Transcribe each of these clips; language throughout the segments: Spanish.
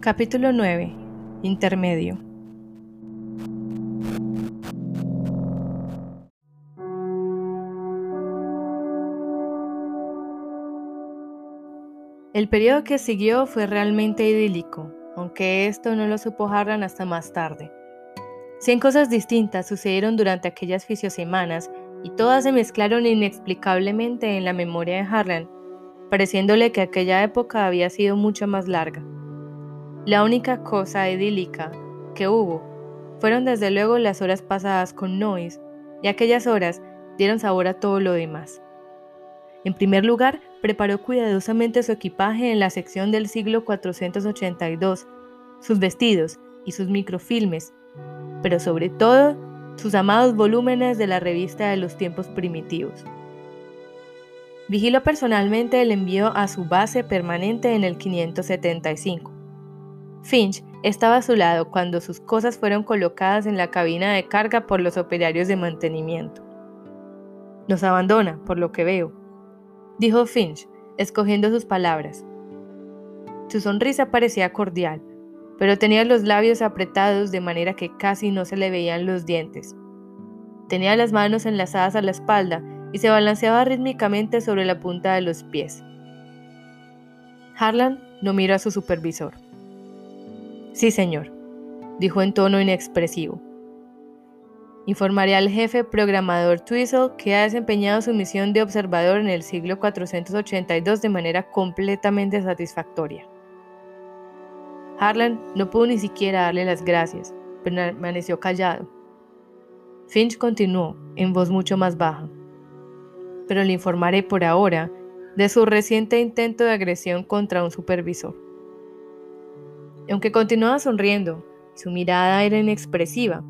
Capítulo 9. Intermedio. El periodo que siguió fue realmente idílico, aunque esto no lo supo Harlan hasta más tarde. Cien cosas distintas sucedieron durante aquellas semanas y todas se mezclaron inexplicablemente en la memoria de Harlan, pareciéndole que aquella época había sido mucho más larga. La única cosa idílica que hubo fueron desde luego las horas pasadas con Noise, y aquellas horas dieron sabor a todo lo demás. En primer lugar, preparó cuidadosamente su equipaje en la sección del siglo 482, sus vestidos y sus microfilmes, pero sobre todo sus amados volúmenes de la revista de los tiempos primitivos. Vigiló personalmente el envío a su base permanente en el 575. Finch estaba a su lado cuando sus cosas fueron colocadas en la cabina de carga por los operarios de mantenimiento. Nos abandona, por lo que veo, dijo Finch, escogiendo sus palabras. Su sonrisa parecía cordial, pero tenía los labios apretados de manera que casi no se le veían los dientes. Tenía las manos enlazadas a la espalda y se balanceaba rítmicamente sobre la punta de los pies. Harlan no miró a su supervisor. Sí, señor, dijo en tono inexpresivo. Informaré al jefe programador Twizzle que ha desempeñado su misión de observador en el siglo 482 de manera completamente satisfactoria. Harlan no pudo ni siquiera darle las gracias, permaneció callado. Finch continuó, en voz mucho más baja. Pero le informaré por ahora de su reciente intento de agresión contra un supervisor. Aunque continuaba sonriendo, su mirada era inexpresiva,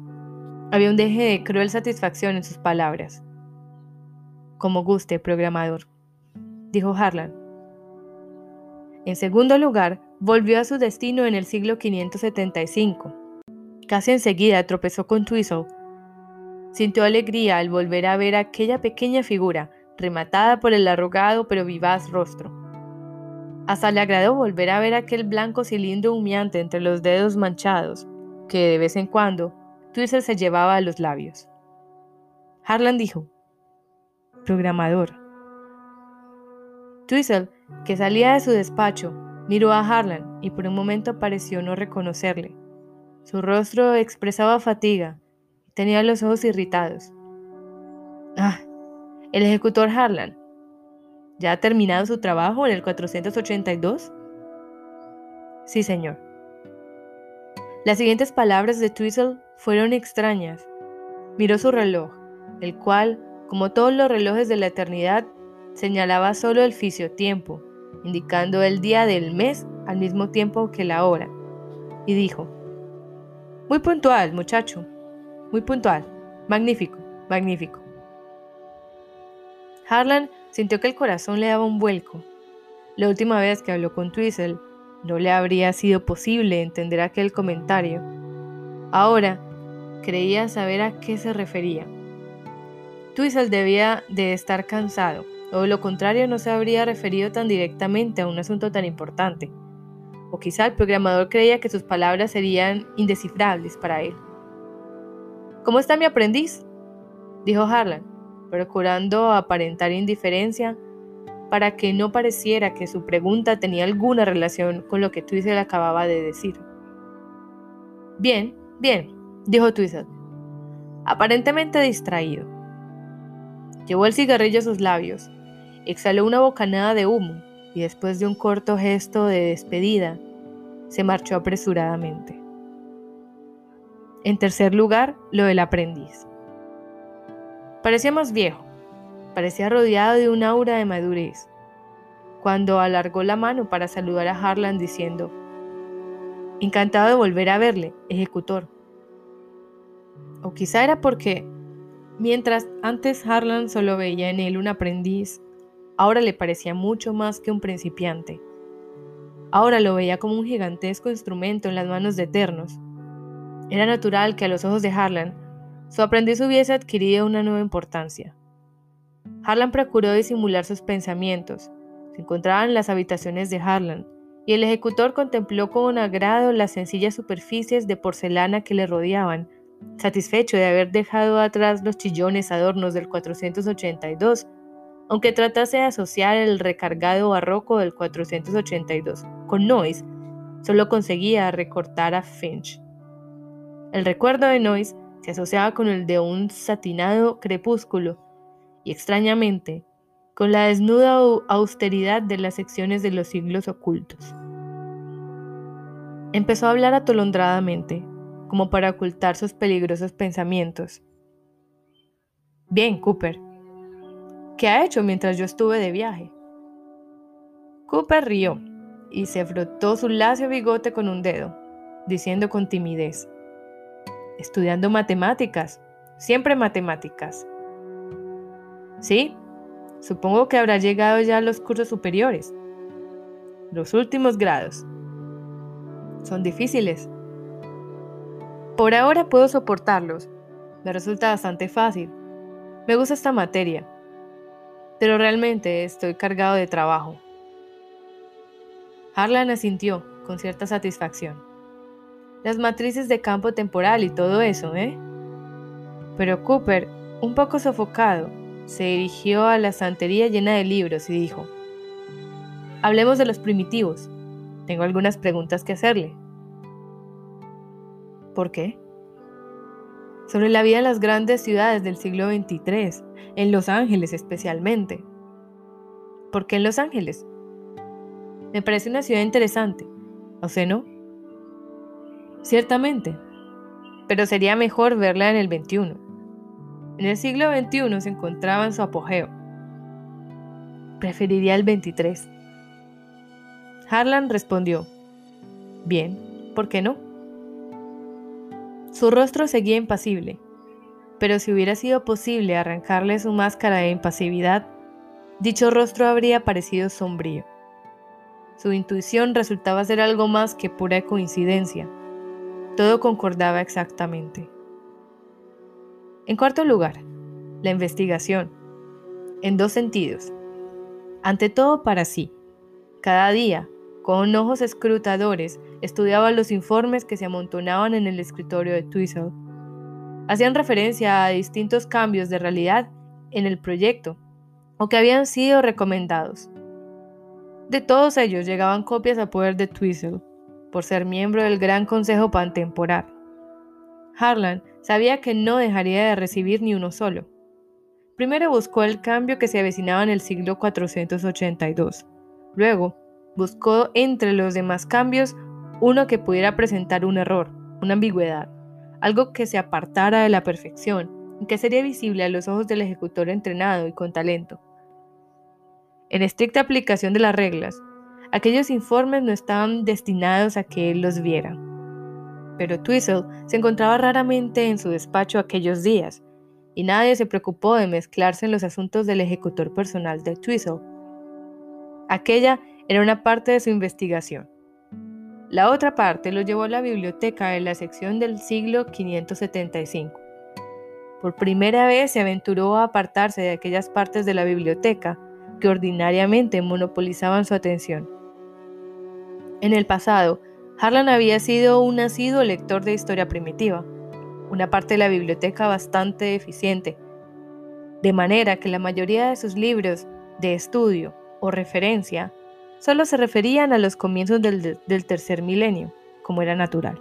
había un deje de cruel satisfacción en sus palabras. Como guste, programador, dijo Harlan. En segundo lugar, volvió a su destino en el siglo 575. Casi enseguida tropezó con Twizzle. Sintió alegría al volver a ver aquella pequeña figura, rematada por el arrugado pero vivaz rostro. Hasta le agradó volver a ver aquel blanco cilindro humeante entre los dedos manchados, que de vez en cuando Twizzle se llevaba a los labios. Harlan dijo, programador. Twizzle, que salía de su despacho, miró a Harlan y por un momento pareció no reconocerle. Su rostro expresaba fatiga y tenía los ojos irritados. Ah, el ejecutor Harlan. ¿Ya ha terminado su trabajo en el 482? Sí, señor. Las siguientes palabras de Twizzle fueron extrañas. Miró su reloj, el cual, como todos los relojes de la eternidad, señalaba solo el tiempo, indicando el día del mes al mismo tiempo que la hora, y dijo, Muy puntual, muchacho, muy puntual, magnífico, magnífico. Harlan sintió que el corazón le daba un vuelco. La última vez que habló con Twizzle, no le habría sido posible entender aquel comentario. Ahora, creía saber a qué se refería. Twizzle debía de estar cansado, o lo contrario no se habría referido tan directamente a un asunto tan importante. O quizá el programador creía que sus palabras serían indescifrables para él. ¿Cómo está mi aprendiz? dijo Harlan, procurando aparentar indiferencia para que no pareciera que su pregunta tenía alguna relación con lo que Twizzle acababa de decir. Bien, bien, dijo Twizzle, aparentemente distraído. Llevó el cigarrillo a sus labios, exhaló una bocanada de humo y después de un corto gesto de despedida, se marchó apresuradamente. En tercer lugar, lo del aprendiz. Parecía más viejo, parecía rodeado de un aura de madurez, cuando alargó la mano para saludar a Harlan diciendo, Encantado de volver a verle, ejecutor. O quizá era porque, mientras antes Harlan solo veía en él un aprendiz, ahora le parecía mucho más que un principiante. Ahora lo veía como un gigantesco instrumento en las manos de Eternos. Era natural que a los ojos de Harlan, su aprendiz hubiese adquirido una nueva importancia. Harlan procuró disimular sus pensamientos. Se encontraban en las habitaciones de Harlan, y el ejecutor contempló con agrado las sencillas superficies de porcelana que le rodeaban, satisfecho de haber dejado atrás los chillones adornos del 482, aunque tratase de asociar el recargado barroco del 482 con Noyes, solo conseguía recortar a Finch. El recuerdo de Noyes se asociaba con el de un satinado crepúsculo y extrañamente con la desnuda austeridad de las secciones de los siglos ocultos. Empezó a hablar atolondradamente, como para ocultar sus peligrosos pensamientos. Bien, Cooper. ¿Qué ha hecho mientras yo estuve de viaje? Cooper rió y se frotó su lacio bigote con un dedo, diciendo con timidez, estudiando matemáticas, siempre matemáticas. Sí, supongo que habrá llegado ya a los cursos superiores, los últimos grados. Son difíciles, por ahora puedo soportarlos. Me resulta bastante fácil. Me gusta esta materia. Pero realmente estoy cargado de trabajo. Harlan asintió con cierta satisfacción. Las matrices de campo temporal y todo eso, ¿eh? Pero Cooper, un poco sofocado, se dirigió a la estantería llena de libros y dijo, Hablemos de los primitivos. Tengo algunas preguntas que hacerle. ¿Por qué? Sobre la vida en las grandes ciudades del siglo XXIII, en Los Ángeles especialmente. ¿Por qué en Los Ángeles? Me parece una ciudad interesante, ¿o sea, no? Ciertamente, pero sería mejor verla en el XXI. En el siglo XXI se encontraba en su apogeo. Preferiría el XXIII. Harlan respondió, bien, ¿por qué no? Su rostro seguía impasible, pero si hubiera sido posible arrancarle su máscara de impasividad, dicho rostro habría parecido sombrío. Su intuición resultaba ser algo más que pura coincidencia. Todo concordaba exactamente. En cuarto lugar, la investigación. En dos sentidos. Ante todo para sí. Cada día, con ojos escrutadores, estudiaba los informes que se amontonaban en el escritorio de Twizzle. Hacían referencia a distintos cambios de realidad en el proyecto o que habían sido recomendados. De todos ellos llegaban copias a poder de Twizzle, por ser miembro del Gran Consejo Pantemporal. Harlan sabía que no dejaría de recibir ni uno solo. Primero buscó el cambio que se avecinaba en el siglo 482. Luego, buscó entre los demás cambios uno que pudiera presentar un error, una ambigüedad, algo que se apartara de la perfección y que sería visible a los ojos del ejecutor entrenado y con talento. En estricta aplicación de las reglas, aquellos informes no estaban destinados a que él los viera. Pero Twizzle se encontraba raramente en su despacho aquellos días, y nadie se preocupó de mezclarse en los asuntos del ejecutor personal de Twizzle. Aquella era una parte de su investigación. La otra parte lo llevó a la biblioteca en la sección del siglo 575. Por primera vez se aventuró a apartarse de aquellas partes de la biblioteca que ordinariamente monopolizaban su atención. En el pasado, Harlan había sido un nacido lector de historia primitiva, una parte de la biblioteca bastante eficiente, de manera que la mayoría de sus libros de estudio o referencia solo se referían a los comienzos del, tercer milenio, como era natural.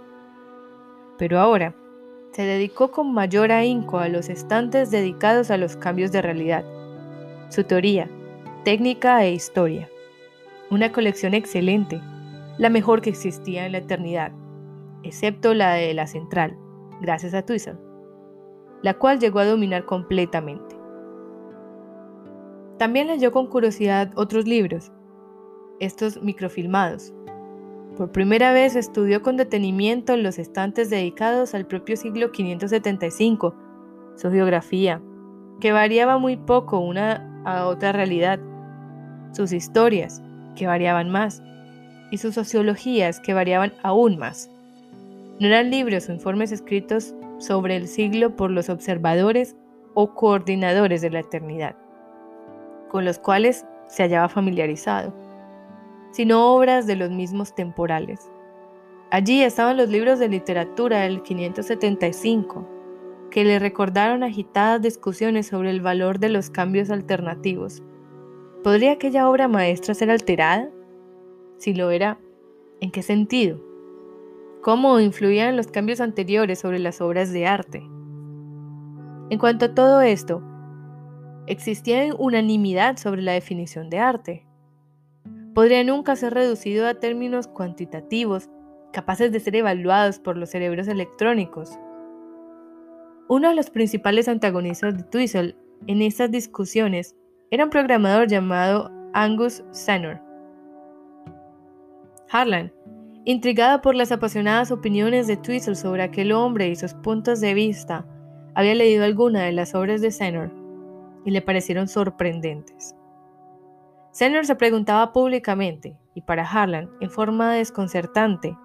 Pero ahora, se dedicó con mayor ahínco a los estantes dedicados a los cambios de realidad, su teoría, técnica e historia. Una colección excelente, la mejor que existía en la eternidad, excepto la de la central, gracias a Twizzle, la cual llegó a dominar completamente. También leyó con curiosidad otros libros, estos microfilmados. Por primera vez estudió con detenimiento los estantes dedicados al propio siglo 575, su geografía, que variaba muy poco una a otra realidad, sus historias, que variaban más, y sus sociologías, que variaban aún más. No eran libros o informes escritos sobre el siglo por los observadores o coordinadores de la eternidad. con los cuales se hallaba familiarizado, sino obras de los mismos temporales. Allí estaban los libros de literatura del 575, que le recordaron agitadas discusiones sobre el valor de los cambios alternativos. ¿Podría aquella obra maestra ser alterada? Si lo era, ¿en qué sentido? ¿Cómo influían los cambios anteriores sobre las obras de arte? En cuanto a todo esto, existía unanimidad sobre la definición de arte. Podría nunca ser reducido a términos cuantitativos capaces de ser evaluados por los cerebros electrónicos. Uno de los principales antagonistas de Twizzle en estas discusiones era un programador llamado Angus Senor. Harlan, intrigada por las apasionadas opiniones de Twizzle sobre aquel hombre y sus puntos de vista, había leído alguna de las obras de Senor y le parecieron sorprendentes. Senor se preguntaba públicamente, y para Harlan en forma desconcertante,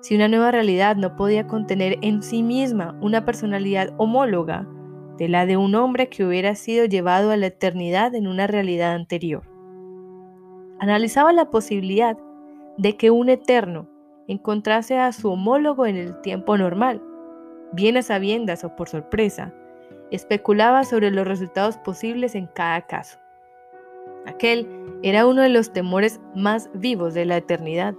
si una nueva realidad no podía contener en sí misma una personalidad homóloga de la de un hombre que hubiera sido llevado a la eternidad en una realidad anterior. Analizaba la posibilidad de que un eterno encontrase a su homólogo en el tiempo normal, bien a sabiendas o por sorpresa, especulaba sobre los resultados posibles en cada caso. Aquel era uno de los temores más vivos de la eternidad,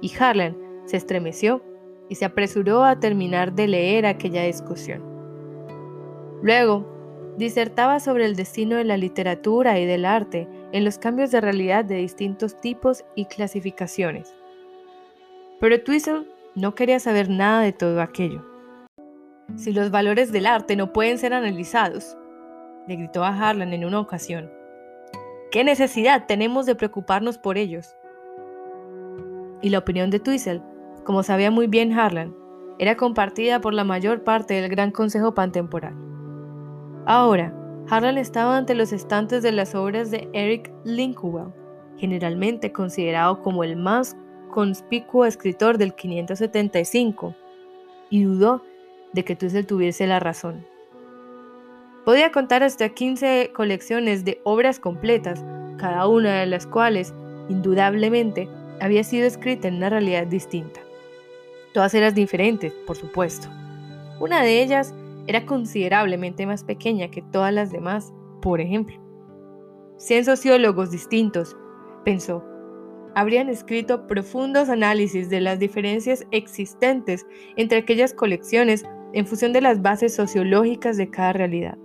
y Harlan se estremeció y se apresuró a terminar de leer aquella discusión. Luego, disertaba sobre el destino de la literatura y del arte en los cambios de realidad de distintos tipos y clasificaciones. Pero Twizzle no quería saber nada de todo aquello. Si los valores del arte no pueden ser analizados, le gritó a Harlan en una ocasión, ¿qué necesidad tenemos de preocuparnos por ellos? Y la opinión de Twizzle como sabía muy bien Harlan, era compartida por la mayor parte del Gran Consejo Pantemporal. Ahora, Harlan estaba ante los estantes de las obras de Eric Linkwell, generalmente considerado como el más conspicuo escritor del 575, y dudó de que Tussell tuviese la razón. Podía contar hasta 15 colecciones de obras completas, cada una de las cuales, indudablemente, había sido escrita en una realidad distinta. Todas eran diferentes, por supuesto. Una de ellas era considerablemente más pequeña que todas las demás, por ejemplo. Cien sociólogos distintos, pensó, habrían escrito profundos análisis de las diferencias existentes entre aquellas colecciones en función de las bases sociológicas de cada realidad.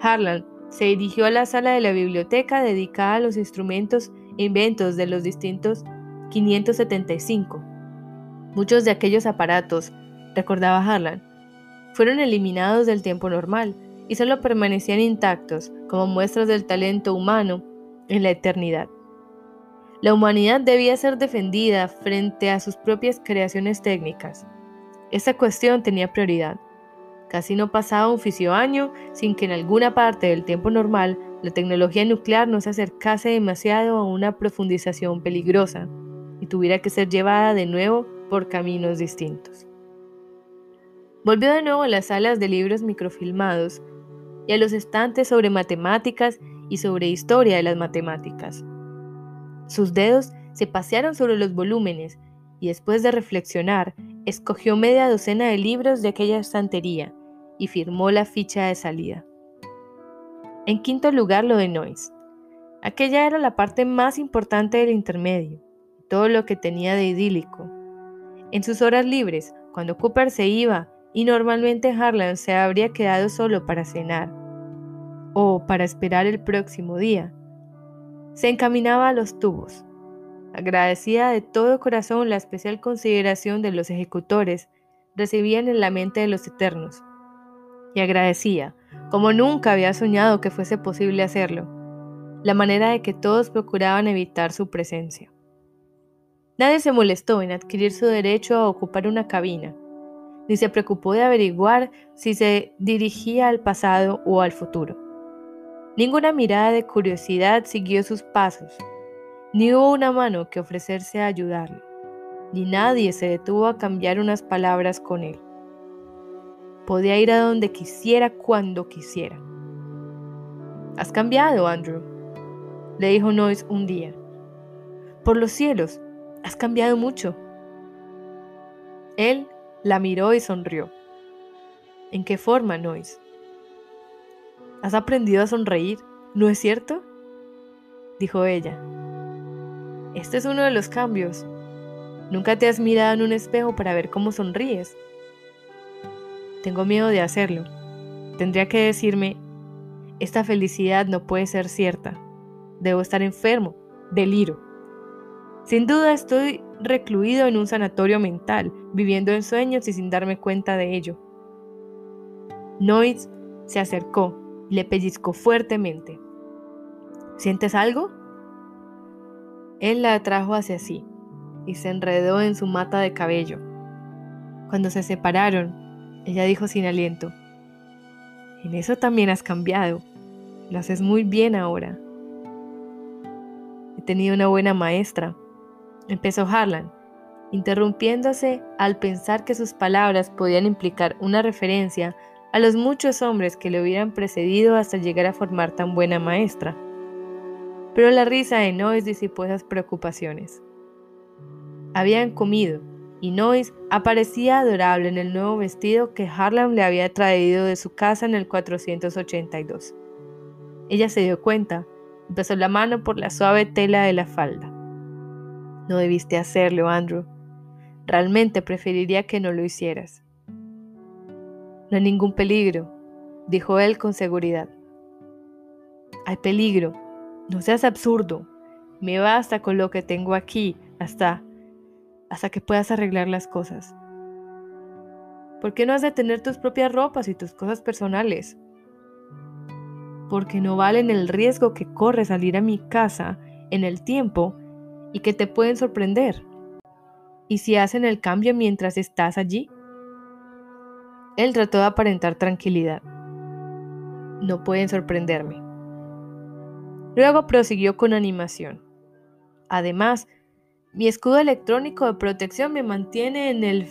Harlan se dirigió a la sala de la biblioteca dedicada a los instrumentos e inventos de los distintos 575 Muchos de aquellos aparatos, recordaba Harlan, fueron eliminados del tiempo normal y solo permanecían intactos como muestras del talento humano en la eternidad. La humanidad debía ser defendida frente a sus propias creaciones técnicas. Esta cuestión tenía prioridad. Casi no pasaba un fisio año sin que en alguna parte del tiempo normal la tecnología nuclear no se acercase demasiado a una profundización peligrosa y tuviera que ser llevada de nuevo por caminos distintos. Volvió de nuevo a las salas de libros microfilmados y a los estantes sobre matemáticas y sobre historia de las matemáticas. Sus dedos se pasearon sobre los volúmenes y después de reflexionar, escogió media docena de libros de aquella estantería y firmó la ficha de salida. En quinto lugar, lo de Noyes. Aquella era la parte más importante del intermedio, todo lo que tenía de idílico. En sus horas libres, cuando Cooper se iba y normalmente Harlan se habría quedado solo para cenar o para esperar el próximo día, se encaminaba a los tubos, agradecida de todo corazón la especial consideración de los ejecutores recibían en la mente de los eternos, y agradecía, como nunca había soñado que fuese posible hacerlo, la manera de que todos procuraban evitar su presencia. Nadie se molestó en adquirir su derecho a ocupar una cabina, ni se preocupó de averiguar si se dirigía al pasado o al futuro. Ninguna mirada de curiosidad siguió sus pasos, ni hubo una mano que ofrecerse a ayudarle, ni nadie se detuvo a cambiar unas palabras con él. Podía ir a donde quisiera cuando quisiera. Has cambiado, Andrew, le dijo Noyes un día. Por los cielos, has cambiado mucho. Él la miró y sonrió. ¿En qué forma, Noyes? Has aprendido a sonreír, ¿no es cierto? dijo ella. Este es uno de los cambios. Nunca te has mirado en un espejo para ver cómo sonríes. Tengo miedo de hacerlo. Tendría que decirme, esta felicidad no puede ser cierta. Debo estar enfermo, deliro. Sin duda estoy recluido en un sanatorio mental, viviendo en sueños y sin darme cuenta de ello. Noyes se acercó y le pellizcó fuertemente. ¿Sientes algo? Él la atrajo hacia sí y se enredó en su mata de cabello. Cuando se separaron, ella dijo sin aliento, En eso también has cambiado. Lo haces muy bien ahora. He tenido una buena maestra, empezó Harlan, interrumpiéndose al pensar que sus palabras podían implicar una referencia a los muchos hombres que le hubieran precedido hasta llegar a formar tan buena maestra. Pero la risa de Noyes disipó esas preocupaciones. Habían comido, y Noyes aparecía adorable en el nuevo vestido que Harlan le había traído de su casa en el 482. Ella se dio cuenta y pasó la mano por la suave tela de la falda. No debiste hacerlo, Andrew. Realmente preferiría que no lo hicieras. No hay ningún peligro, dijo él con seguridad. Hay peligro. No seas absurdo. Me basta con lo que tengo aquí hasta hasta que puedas arreglar las cosas. ¿Por qué no has de tener tus propias ropas y tus cosas personales? porque no valen el riesgo que corre salir a mi casa en el tiempo y que te pueden sorprender. ¿Y si hacen el cambio mientras estás allí? Él trató de aparentar tranquilidad. No pueden sorprenderme. Luego prosiguió con animación. Además, mi escudo electrónico de protección me mantiene en el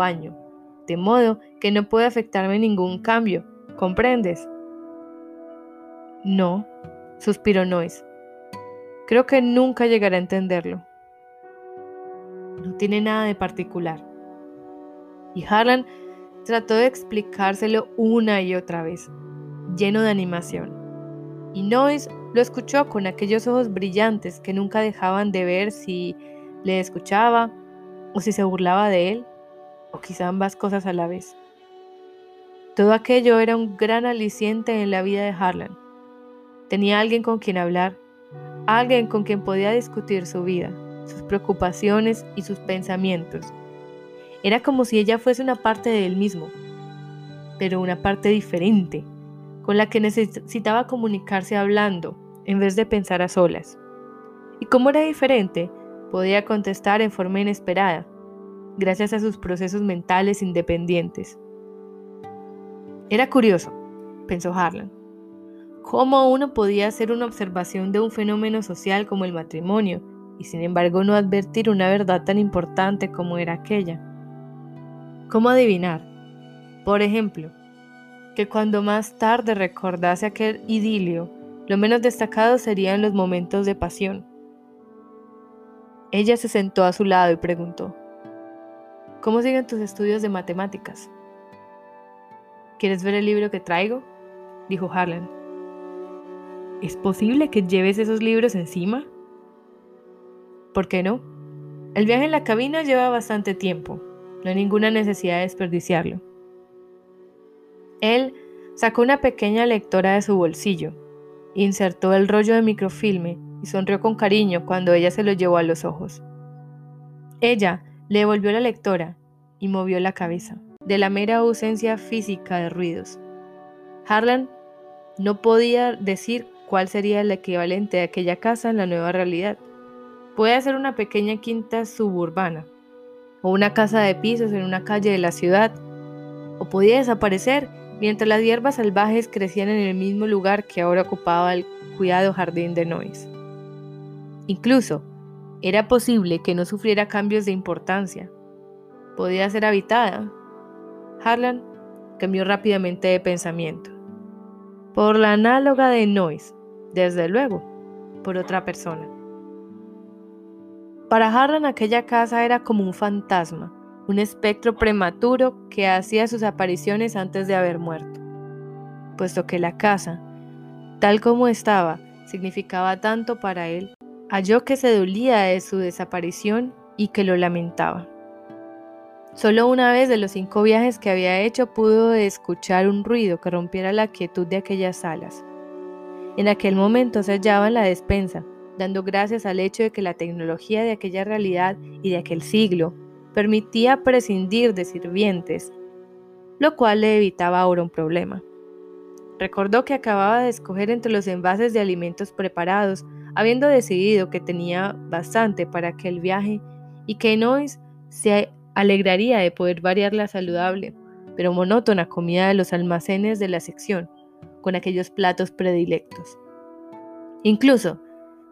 año, de modo que no puede afectarme ningún cambio. ¿Comprendes? No, suspiró Noyes. Creo que nunca llegaré a entenderlo. No tiene nada de particular. Y Harlan trató de explicárselo una y otra vez, lleno de animación. Y Noyes lo escuchó con aquellos ojos brillantes que nunca dejaban de ver si le escuchaba o si se burlaba de él, o quizá ambas cosas a la vez. Todo aquello era un gran aliciente en la vida de Harlan. Tenía alguien con quien hablar, alguien con quien podía discutir su vida, sus preocupaciones y sus pensamientos. Era como si ella fuese una parte de él mismo, pero una parte diferente, con la que necesitaba comunicarse hablando en vez de pensar a solas. Y como era diferente, podía contestar en forma inesperada, gracias a sus procesos mentales independientes. Era curioso, pensó Harlan ¿Cómo uno podía hacer una observación de un fenómeno social como el matrimonio y sin embargo no advertir una verdad tan importante como era aquella? ¿Cómo adivinar? Por ejemplo, que cuando más tarde recordase aquel idilio, lo menos destacado serían los momentos de pasión. Ella se sentó a su lado y preguntó, ¿Cómo siguen tus estudios de matemáticas? ¿Quieres ver el libro que traigo? dijo Harlan. ¿Es posible que lleves esos libros encima? ¿Por qué no? El viaje en la cabina lleva bastante tiempo. No hay ninguna necesidad de desperdiciarlo. Él sacó una pequeña lectora de su bolsillo, insertó el rollo de microfilme y sonrió con cariño cuando ella se lo llevó a los ojos. Ella le devolvió la lectora y movió la cabeza, de la mera ausencia física de ruidos. Harlan no podía decir cuál sería el equivalente de aquella casa en la nueva realidad. Puede ser una pequeña quinta suburbana, o una casa de pisos en una calle de la ciudad, o podía desaparecer mientras las hierbas salvajes crecían en el mismo lugar que ahora ocupaba el cuidado jardín de Noyes. Incluso, era posible que no sufriera cambios de importancia. Podía ser habitada. Harlan cambió rápidamente de pensamiento. Por la análoga de Noyes, desde luego, por otra persona. Para Harlan aquella casa era como un fantasma, un espectro prematuro que hacía sus apariciones antes de haber muerto, puesto que la casa, tal como estaba, significaba tanto para él, halló que se dolía de su desaparición y que lo lamentaba. Solo una vez de los cinco viajes que había hecho pudo escuchar un ruido que rompiera la quietud de aquellas salas. En aquel momento se hallaba en la despensa, dando gracias al hecho de que la tecnología de aquella realidad y de aquel siglo permitía prescindir de sirvientes, lo cual le evitaba ahora un problema. Recordó que acababa de escoger entre los envases de alimentos preparados, habiendo decidido que tenía bastante para aquel viaje y que Nois se alegraría de poder variar la saludable, pero monótona comida de los almacenes de la sección, con aquellos platos predilectos. Incluso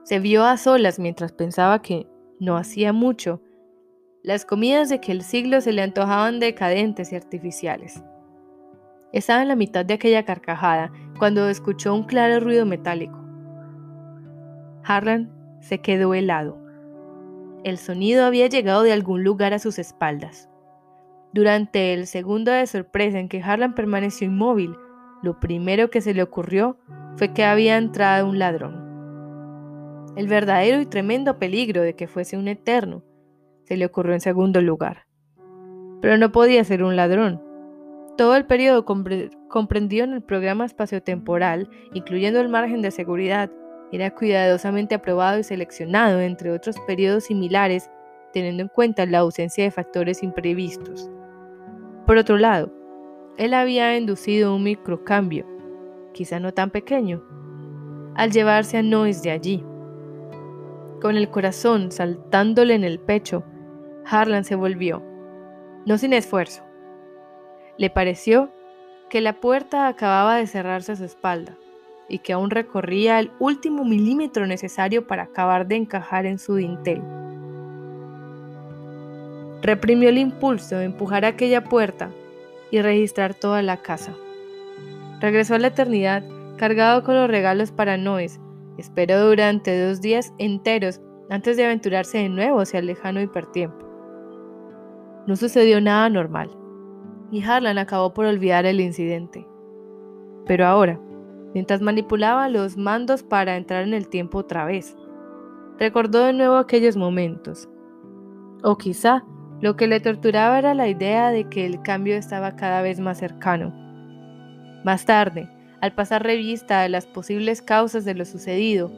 se vio a solas mientras pensaba que, no hacía mucho, las comidas de aquel siglo se le antojaban decadentes y artificiales. Estaba en la mitad de aquella carcajada cuando escuchó un claro ruido metálico. Harlan se quedó helado. El sonido había llegado de algún lugar a sus espaldas. Durante el segundo de sorpresa en que Harlan permaneció inmóvil, lo primero que se le ocurrió fue que había entrado un ladrón. El verdadero y tremendo peligro de que fuese un eterno se le ocurrió en segundo lugar. Pero no podía ser un ladrón. Todo el periodo comprendido en el programa espaciotemporal, incluyendo el margen de seguridad, era cuidadosamente aprobado y seleccionado entre otros periodos similares, teniendo en cuenta la ausencia de factores imprevistos. Por otro lado, él había inducido un microcambio, quizá no tan pequeño, al llevarse a Noyes de allí. Con el corazón saltándole en el pecho, Harlan se volvió, no sin esfuerzo. Le pareció que la puerta acababa de cerrarse a su espalda y que aún recorría el último milímetro necesario para acabar de encajar en su dintel. Reprimió el impulso de empujar aquella puerta y registrar toda la casa. Regresó a la eternidad cargado con los regalos para Noes. Esperó durante dos días enteros antes de aventurarse de nuevo hacia el lejano hipertiempo. No sucedió nada normal, y Harlan acabó por olvidar el incidente. Pero ahora, mientras manipulaba los mandos para entrar en el tiempo otra vez. Recordó de nuevo aquellos momentos. O quizá lo que le torturaba era la idea de que el cambio estaba cada vez más cercano. Más tarde, al pasar revista a las posibles causas de lo sucedido,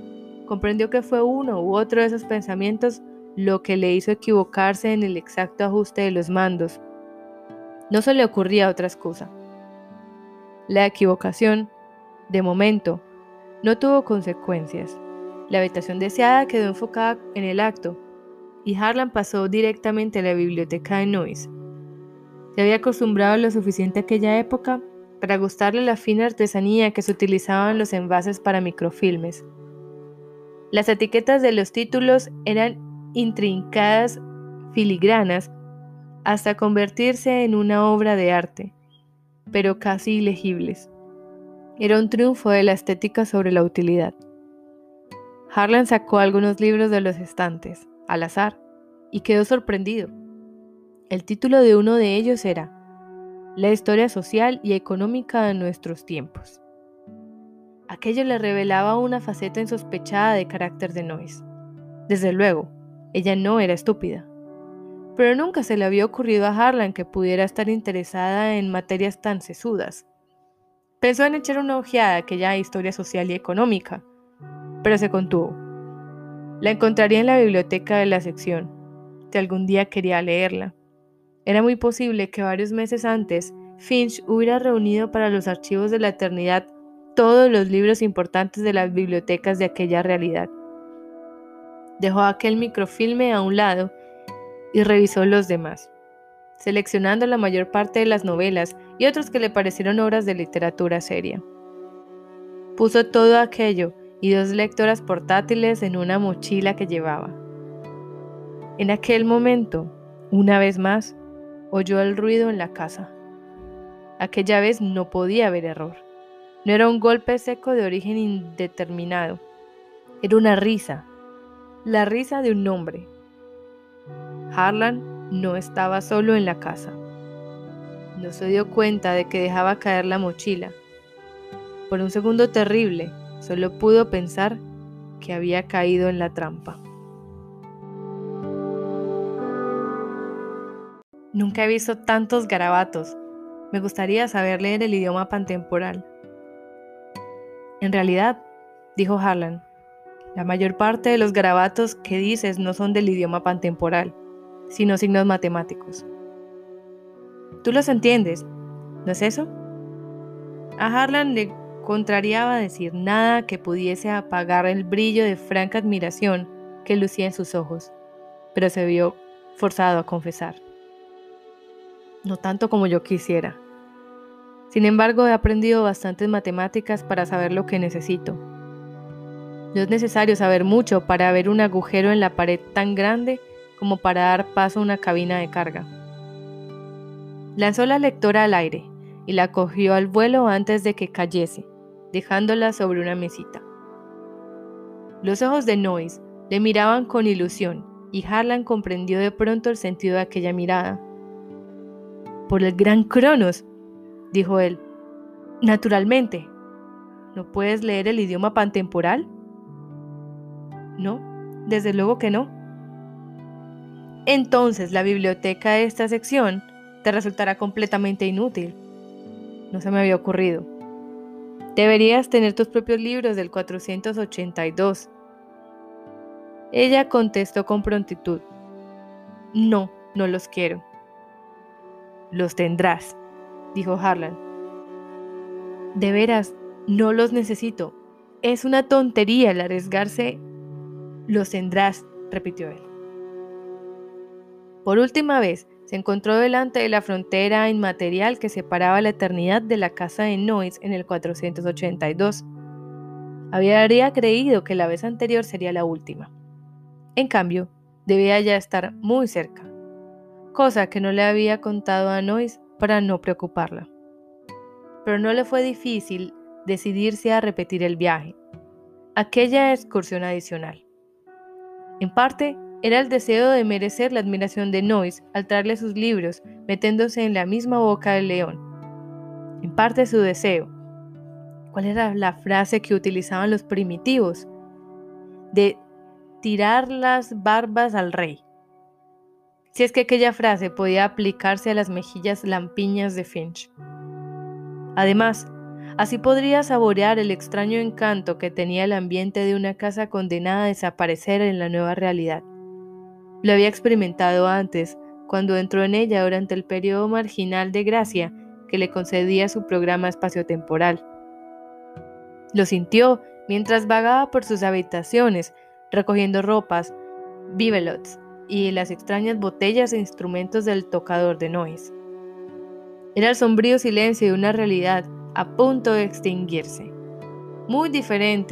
comprendió que fue uno u otro de esos pensamientos lo que le hizo equivocarse en el exacto ajuste de los mandos. No se le ocurría otra excusa. La equivocación de momento, no tuvo consecuencias. La habitación deseada quedó enfocada en el acto y Harlan pasó directamente a la biblioteca de Noyes. Se había acostumbrado lo suficiente a aquella época para gustarle la fina artesanía que se utilizaban los envases para microfilmes. Las etiquetas de los títulos eran intrincadas filigranas hasta convertirse en una obra de arte, pero casi ilegibles. Era un triunfo de la estética sobre la utilidad. Harlan sacó algunos libros de los estantes, al azar, y quedó sorprendido. El título de uno de ellos era La historia social y económica de nuestros tiempos. Aquello le revelaba una faceta insospechada de carácter de Noyes. Desde luego, ella no era estúpida. Pero nunca se le había ocurrido a Harlan que pudiera estar interesada en materias tan sesudas. Pensó en echar una ojeada a aquella historia social y económica, pero se contuvo. La encontraría en la biblioteca de la sección, si algún día quería leerla. Era muy posible que varios meses antes Finch hubiera reunido para los archivos de la eternidad todos los libros importantes de las bibliotecas de aquella realidad. Dejó aquel microfilme a un lado y revisó los demás seleccionando la mayor parte de las novelas y otros que le parecieron obras de literatura seria. Puso todo aquello y dos lectoras portátiles en una mochila que llevaba. En aquel momento, una vez más, oyó el ruido en la casa. Aquella vez no podía haber error. No era un golpe seco de origen indeterminado. Era una risa. La risa de un hombre. Harlan no estaba solo en la casa. No se dio cuenta de que dejaba caer la mochila. Por un segundo terrible, solo pudo pensar que había caído en la trampa. Nunca he visto tantos garabatos. Me gustaría saber leer el idioma pantemporal. En realidad, dijo Harlan, la mayor parte de los garabatos que dices no son del idioma pantemporal, sino signos matemáticos. Tú los entiendes, ¿no es eso? A Harlan le contrariaba decir nada que pudiese apagar el brillo de franca admiración que lucía en sus ojos, pero se vio forzado a confesar no tanto como yo quisiera. Sin embargo, he aprendido bastantes matemáticas para saber lo que necesito. No es necesario saber mucho para ver un agujero en la pared tan grande como para dar paso a una cabina de carga. Lanzó la lectora al aire y la cogió al vuelo antes de que cayese, dejándola sobre una mesita. Los ojos de Noyes le miraban con ilusión y Harlan comprendió de pronto el sentido de aquella mirada por el gran Cronos, dijo él. Naturalmente. ¿No puedes leer el idioma pantemporal? No, desde luego que no. Entonces la biblioteca de esta sección te resultará completamente inútil. No se me había ocurrido. Deberías tener tus propios libros del 482. Ella contestó con prontitud. No, no los quiero. Los tendrás, dijo Harlan. De veras, no los necesito. Es una tontería el arriesgarse. Los tendrás, repitió él. Por última vez, se encontró delante de la frontera inmaterial que separaba la eternidad de la casa de Noyes en el 482. Había creído que la vez anterior sería la última. En cambio, debía ya estar muy cerca cosa que no le había contado a Nois para no preocuparla. Pero no le fue difícil decidirse a repetir el viaje, aquella excursión adicional. En parte, era el deseo de merecer la admiración de Nois al traerle sus libros, metiéndose en la misma boca del león. En parte su deseo. ¿Cuál era la frase que utilizaban los primitivos? De tirar las barbas al rey si es que aquella frase podía aplicarse a las mejillas lampiñas de Finch. Además, así podría saborear el extraño encanto que tenía el ambiente de una casa condenada a desaparecer en la nueva realidad. Lo había experimentado antes, cuando entró en ella durante el periodo marginal de gracia que le concedía su programa espaciotemporal. Lo sintió mientras vagaba por sus habitaciones, recogiendo ropas, bibelots, y las extrañas botellas e instrumentos del tocador de Noes. Era el sombrío silencio de una realidad a punto de extinguirse, muy diferente